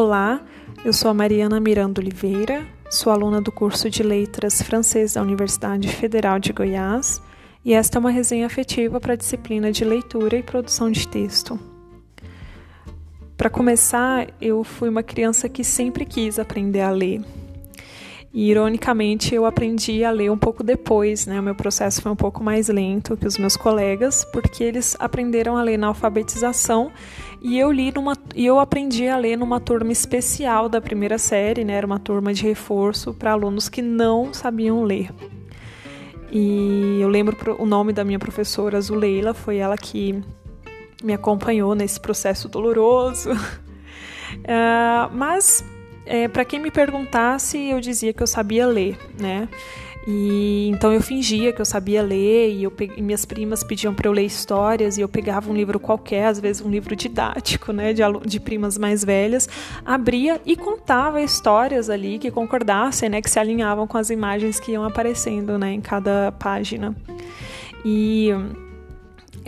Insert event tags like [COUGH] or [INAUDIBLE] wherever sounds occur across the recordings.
Olá, eu sou a Mariana Miranda Oliveira, sou aluna do curso de Letras Francês da Universidade Federal de Goiás e esta é uma resenha afetiva para a disciplina de leitura e produção de texto. Para começar, eu fui uma criança que sempre quis aprender a ler. E ironicamente, eu aprendi a ler um pouco depois, né? O meu processo foi um pouco mais lento que os meus colegas, porque eles aprenderam a ler na alfabetização e eu li numa e eu aprendi a ler numa turma especial da primeira série, né? Era uma turma de reforço para alunos que não sabiam ler. E eu lembro o nome da minha professora Zuleila, foi ela que me acompanhou nesse processo doloroso. uh, [LAUGHS] mas é, para quem me perguntasse, eu dizia que eu sabia ler, né? E então eu fingia que eu sabia ler e, eu e minhas primas pediam para eu ler histórias e eu pegava um livro qualquer, às vezes um livro didático, né, de, de primas mais velhas, abria e contava histórias ali que concordassem, né, que se alinhavam com as imagens que iam aparecendo, né, em cada página. E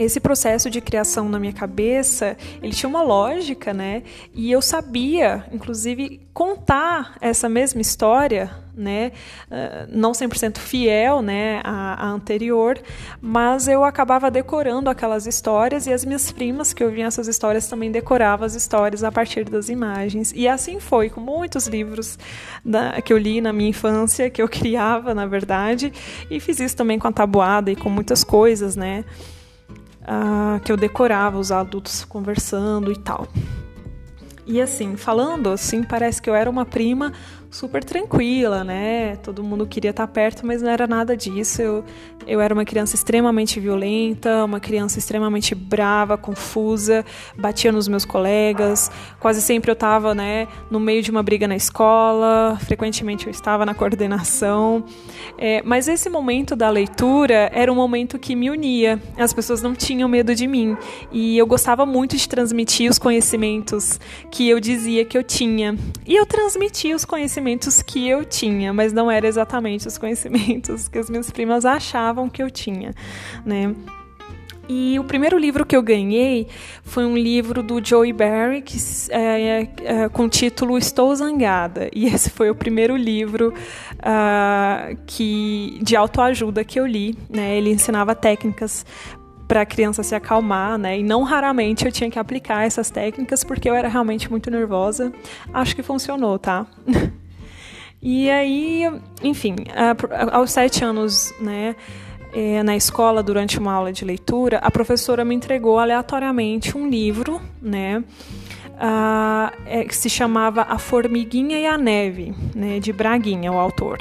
esse processo de criação na minha cabeça, ele tinha uma lógica, né? E eu sabia, inclusive, contar essa mesma história, né? Ah, não 100% fiel, né, à, à anterior, mas eu acabava decorando aquelas histórias e as minhas primas que ouviam essas histórias também decoravam as histórias a partir das imagens. E assim foi com muitos livros da, que eu li na minha infância, que eu [LAUGHS] criava, na verdade, e fiz isso também com a tabuada e com muitas coisas, né? Uh, que eu decorava os adultos conversando e tal. E assim, falando assim, parece que eu era uma prima super tranquila, né? Todo mundo queria estar perto, mas não era nada disso. Eu, eu era uma criança extremamente violenta, uma criança extremamente brava, confusa, batia nos meus colegas. Quase sempre eu estava, né, no meio de uma briga na escola, frequentemente eu estava na coordenação. É, mas esse momento da leitura era um momento que me unia. As pessoas não tinham medo de mim e eu gostava muito de transmitir os conhecimentos que eu dizia que eu tinha. E eu transmitia os conhecimentos conhecimentos que eu tinha, mas não eram exatamente os conhecimentos que as minhas primas achavam que eu tinha, né? E o primeiro livro que eu ganhei foi um livro do Joey Barry que, é, é, com o título Estou Zangada. E esse foi o primeiro livro uh, que, de autoajuda que eu li. Né? Ele ensinava técnicas para a criança se acalmar, né? E não raramente eu tinha que aplicar essas técnicas porque eu era realmente muito nervosa. Acho que funcionou, tá? [LAUGHS] E aí, enfim, aos sete anos, né, é, na escola, durante uma aula de leitura, a professora me entregou aleatoriamente um livro, né, é, que se chamava A Formiguinha e a Neve, né, de Braguinha, o autor.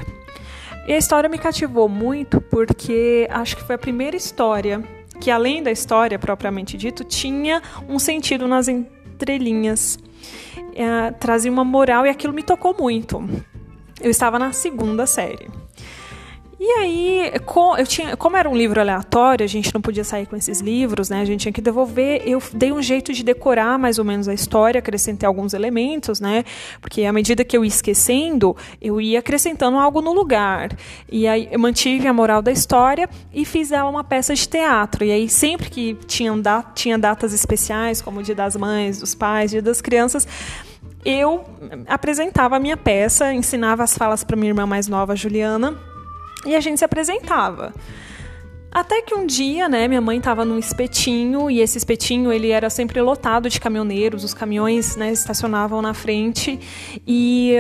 E a história me cativou muito porque acho que foi a primeira história que, além da história propriamente dito, tinha um sentido nas entrelinhas. É, trazia uma moral e aquilo me tocou muito eu estava na segunda série. E aí, eu tinha, como era um livro aleatório, a gente não podia sair com esses livros, né? A gente tinha que devolver. Eu dei um jeito de decorar mais ou menos a história, acrescentei alguns elementos, né? Porque à medida que eu ia esquecendo, eu ia acrescentando algo no lugar. E aí eu mantive a moral da história e fiz ela uma peça de teatro. E aí sempre que tinha, tinha datas especiais, como o Dia das Mães, dos Pais, Dia das Crianças, eu apresentava a minha peça, ensinava as falas para minha irmã mais nova, Juliana, e a gente se apresentava. Até que um dia, né, minha mãe estava num espetinho e esse espetinho ele era sempre lotado de caminhoneiros, os caminhões, né, estacionavam na frente e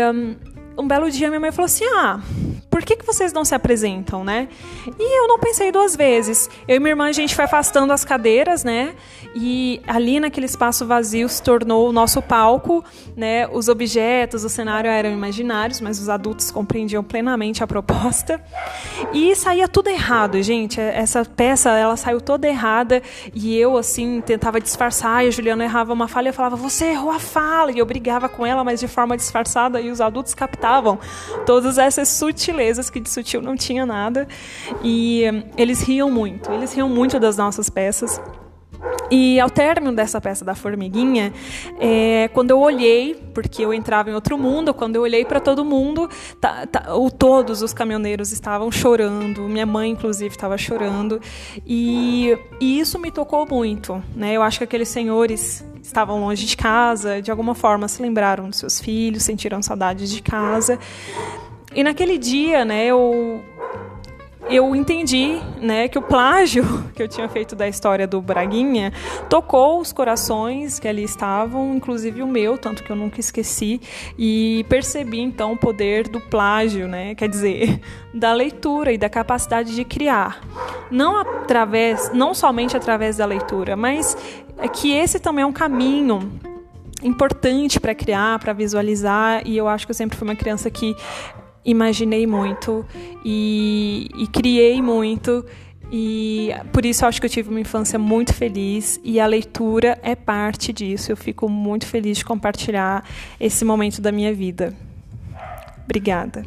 um, um belo dia minha mãe falou assim: "Ah, por que, que vocês não se apresentam, né? E eu não pensei duas vezes. Eu e minha irmã, a gente foi afastando as cadeiras, né? E ali naquele espaço vazio se tornou o nosso palco, né? Os objetos, o cenário eram imaginários, mas os adultos compreendiam plenamente a proposta. E saía tudo errado, gente. Essa peça, ela saiu toda errada e eu, assim, tentava disfarçar e a Juliana errava uma fala e eu falava, você errou a fala. E eu brigava com ela, mas de forma disfarçada e os adultos captavam todas essas sutilezas que de sutil não tinha nada. E hum, eles riam muito, eles riam muito das nossas peças. E ao término dessa peça da formiguinha, é, quando eu olhei, porque eu entrava em outro mundo, quando eu olhei para todo mundo, tá, tá, o, todos os caminhoneiros estavam chorando, minha mãe, inclusive, estava chorando, e, e, isso me tocou muito. Né? Eu acho que aqueles senhores estavam longe de casa, de alguma forma se lembraram dos seus filhos, sentiram saudades de casa. E naquele dia, né, eu eu entendi, né, que o plágio [LAUGHS] que eu tinha feito da história do Braguinha tocou os corações que ali estavam, inclusive o meu, tanto que eu nunca esqueci, e percebi então o poder do plágio, né, quer dizer, [LAUGHS] da leitura e da capacidade de criar. Não através, não somente através da leitura, mas é que esse também é um caminho importante para criar, para visualizar, e eu acho que eu sempre fui uma criança que imaginei muito e, e criei muito. E por isso acho que eu tive uma infância muito feliz e a leitura é parte disso. Eu fico muito feliz de compartilhar esse momento da minha vida. Obrigada.